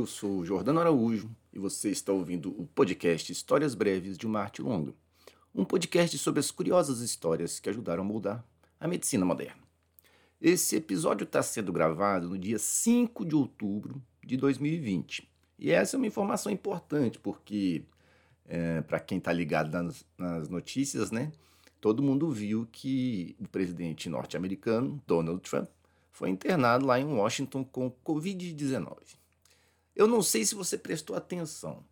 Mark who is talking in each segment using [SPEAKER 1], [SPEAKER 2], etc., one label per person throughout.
[SPEAKER 1] eu sou Jordano Araújo e você está ouvindo o podcast Histórias Breves de uma Arte Longa, um podcast sobre as curiosas histórias que ajudaram a moldar a medicina moderna. Esse episódio está sendo gravado no dia 5 de outubro de 2020 e essa é uma informação importante porque, é, para quem está ligado nas, nas notícias, né, todo mundo viu que o presidente norte-americano, Donald Trump, foi internado lá em Washington com Covid-19. Eu não sei se você prestou atenção,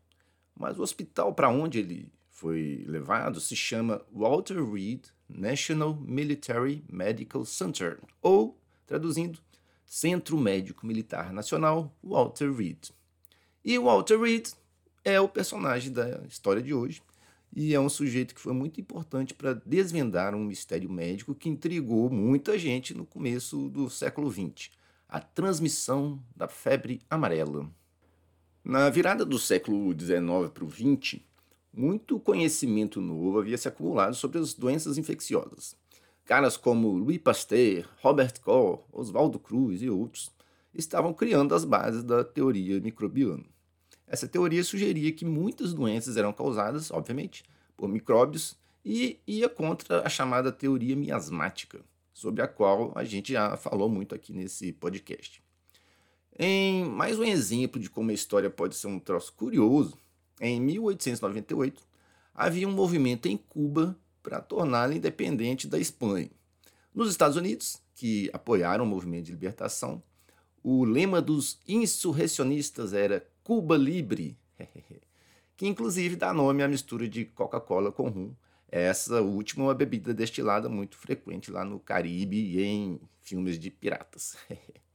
[SPEAKER 1] mas o hospital para onde ele foi levado se chama Walter Reed National Military Medical Center, ou, traduzindo, Centro Médico Militar Nacional Walter Reed. E Walter Reed é o personagem da história de hoje e é um sujeito que foi muito importante para desvendar um mistério médico que intrigou muita gente no começo do século XX: a transmissão da febre amarela. Na virada do século XIX para o XX, muito conhecimento novo havia se acumulado sobre as doenças infecciosas. Caras como Louis Pasteur, Robert Koch, Oswaldo Cruz e outros estavam criando as bases da teoria microbiana. Essa teoria sugeria que muitas doenças eram causadas, obviamente, por micróbios e ia contra a chamada teoria miasmática, sobre a qual a gente já falou muito aqui nesse podcast. Em mais um exemplo de como a história pode ser um troço curioso, em 1898 havia um movimento em Cuba para torná-la independente da Espanha. Nos Estados Unidos, que apoiaram o movimento de libertação, o lema dos insurrecionistas era Cuba Libre, que inclusive dá nome à mistura de Coca-Cola com rum. Essa última é uma bebida destilada muito frequente lá no Caribe e em filmes de piratas.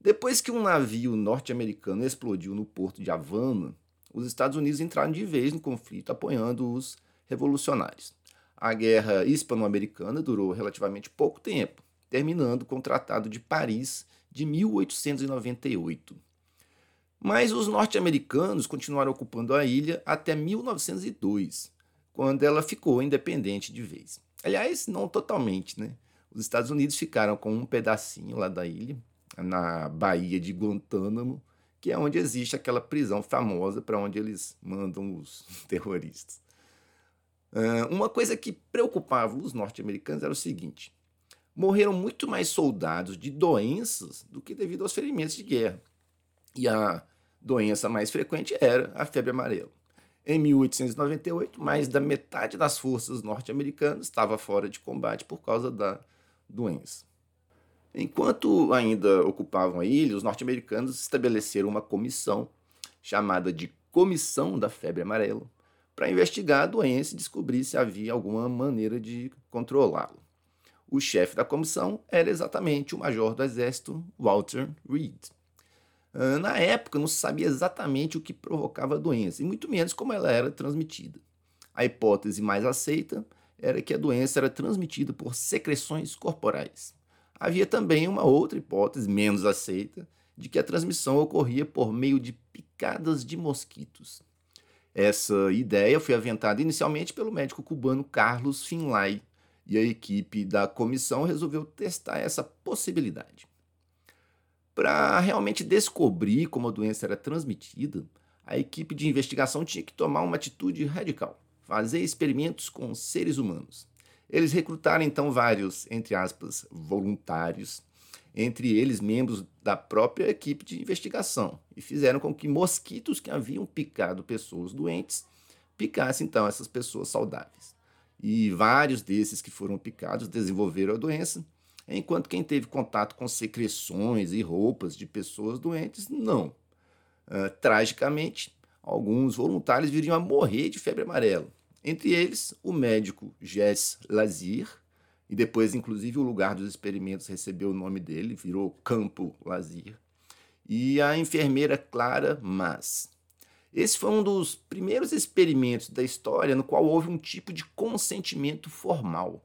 [SPEAKER 1] Depois que um navio norte-americano explodiu no porto de Havana, os Estados Unidos entraram de vez no conflito apoiando os revolucionários. A guerra hispano-americana durou relativamente pouco tempo, terminando com o Tratado de Paris de 1898. Mas os norte-americanos continuaram ocupando a ilha até 1902, quando ela ficou independente de vez. Aliás, não totalmente, né? Os Estados Unidos ficaram com um pedacinho lá da ilha, na Baía de Guantánamo, que é onde existe aquela prisão famosa para onde eles mandam os terroristas. uma coisa que preocupava os norte-americanos era o seguinte: morreram muito mais soldados de doenças do que devido aos ferimentos de guerra. E a doença mais frequente era a febre amarela. Em 1898, mais da metade das forças norte-americanas estava fora de combate por causa da doença. Enquanto ainda ocupavam a ilha, os norte-americanos estabeleceram uma comissão chamada de Comissão da Febre Amarela para investigar a doença e descobrir se havia alguma maneira de controlá-la. O chefe da comissão era exatamente o major do exército Walter Reed. Ah, na época, não se sabia exatamente o que provocava a doença, e muito menos como ela era transmitida. A hipótese mais aceita era que a doença era transmitida por secreções corporais. Havia também uma outra hipótese, menos aceita, de que a transmissão ocorria por meio de picadas de mosquitos. Essa ideia foi aventada inicialmente pelo médico cubano Carlos Finlay, e a equipe da comissão resolveu testar essa possibilidade. Para realmente descobrir como a doença era transmitida, a equipe de investigação tinha que tomar uma atitude radical: fazer experimentos com seres humanos. Eles recrutaram então vários, entre aspas, voluntários, entre eles membros da própria equipe de investigação, e fizeram com que mosquitos que haviam picado pessoas doentes picassem então essas pessoas saudáveis. E vários desses que foram picados desenvolveram a doença, enquanto quem teve contato com secreções e roupas de pessoas doentes, não. Uh, tragicamente, alguns voluntários viriam a morrer de febre amarela. Entre eles, o médico Jess Lazir, e depois, inclusive, o lugar dos experimentos recebeu o nome dele, virou Campo Lazir, e a enfermeira Clara Mas. Esse foi um dos primeiros experimentos da história no qual houve um tipo de consentimento formal.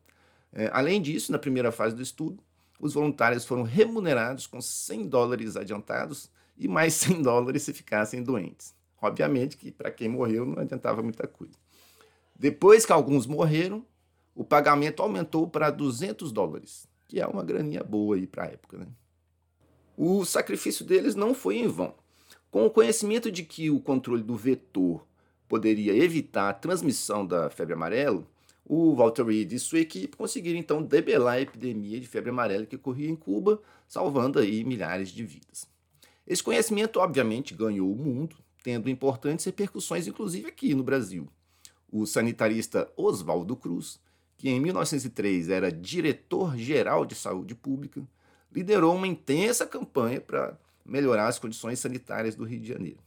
[SPEAKER 1] É, além disso, na primeira fase do estudo, os voluntários foram remunerados com 100 dólares adiantados e mais 100 dólares se ficassem doentes. Obviamente que para quem morreu não adiantava muita coisa. Depois que alguns morreram, o pagamento aumentou para 200 dólares, que é uma graninha boa aí para a época. Né? O sacrifício deles não foi em vão. Com o conhecimento de que o controle do vetor poderia evitar a transmissão da febre amarela, o Walter Reed e sua equipe conseguiram então debelar a epidemia de febre amarela que ocorria em Cuba, salvando aí milhares de vidas. Esse conhecimento obviamente ganhou o mundo, tendo importantes repercussões inclusive aqui no Brasil. O sanitarista Oswaldo Cruz, que em 1903 era diretor-geral de saúde pública, liderou uma intensa campanha para melhorar as condições sanitárias do Rio de Janeiro.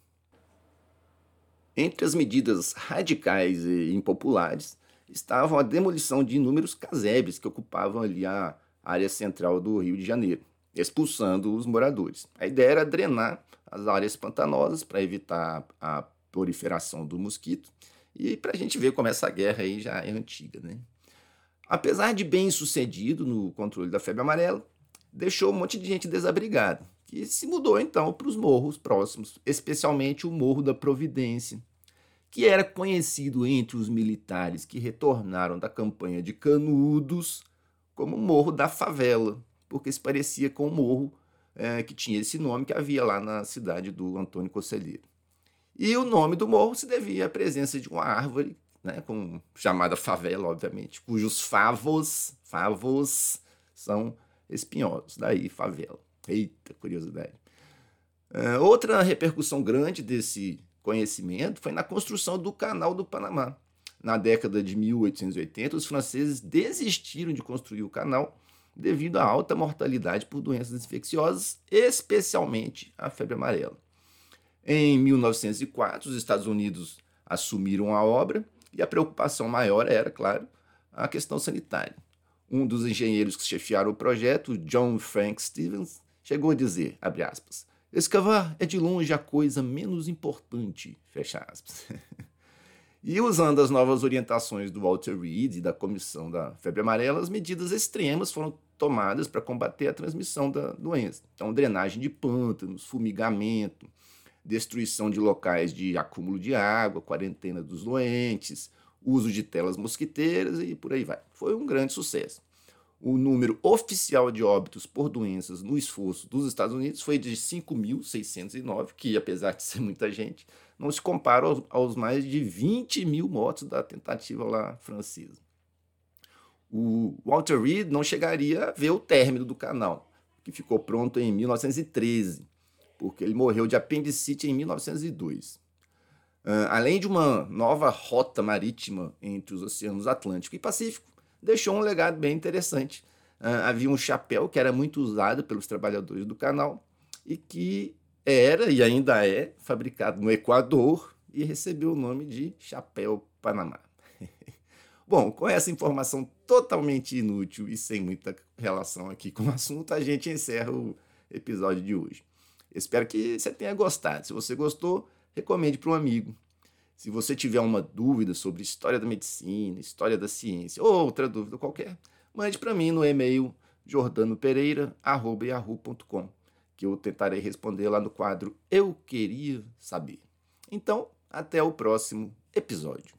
[SPEAKER 1] Entre as medidas radicais e impopulares estavam a demolição de inúmeros casebres que ocupavam ali a área central do Rio de Janeiro, expulsando os moradores. A ideia era drenar as áreas pantanosas para evitar a proliferação do mosquito e para a gente ver como essa guerra aí já é antiga. Né? Apesar de bem sucedido no controle da febre amarela, deixou um monte de gente desabrigada que se mudou então para os morros próximos, especialmente o Morro da Providência, que era conhecido entre os militares que retornaram da campanha de Canudos como Morro da Favela, porque se parecia com o morro é, que tinha esse nome que havia lá na cidade do Antônio Conselheiro. E o nome do morro se devia à presença de uma árvore, né, com, chamada favela, obviamente, cujos favos, favos são espinhosos, daí favela. Eita, curiosidade. Uh, outra repercussão grande desse conhecimento foi na construção do Canal do Panamá. Na década de 1880, os franceses desistiram de construir o canal devido à alta mortalidade por doenças infecciosas, especialmente a febre amarela. Em 1904, os Estados Unidos assumiram a obra e a preocupação maior era, claro, a questão sanitária. Um dos engenheiros que chefiaram o projeto, John Frank Stevens, chegou a dizer, aspas, escavar é de longe a coisa menos importante, e usando as novas orientações do Walter Reed e da Comissão da Febre Amarela, as medidas extremas foram tomadas para combater a transmissão da doença. Então, drenagem de pântanos, fumigamento, destruição de locais de acúmulo de água, quarentena dos doentes, uso de telas mosquiteiras e por aí vai. Foi um grande sucesso o número oficial de óbitos por doenças no esforço dos Estados Unidos foi de 5.609, que apesar de ser muita gente, não se compara aos, aos, mais de 20 mil mortos da tentativa lá francesa. O Walter Reed não chegaria a ver o término do canal, que ficou pronto em 1913, porque ele morreu de apendicite em 1902. Uh, além de uma nova rota marítima entre os oceanos Atlântico e Pacífico, deixou um legado bem interessante. Uh, havia um chapéu que era muito usado pelos trabalhadores do canal e que era e ainda é fabricado no Equador e recebeu o nome de Chapéu Panamá. Bom, com essa informação totalmente inútil e sem muita relação aqui com o assunto, a gente encerra o episódio de hoje. Espero que você tenha gostado. Se você gostou, recomende para um amigo. Se você tiver uma dúvida sobre história da medicina, história da ciência ou outra dúvida qualquer, mande para mim no e-mail jordanopereira.com, que eu tentarei responder lá no quadro Eu Queria Saber. Então, até o próximo episódio.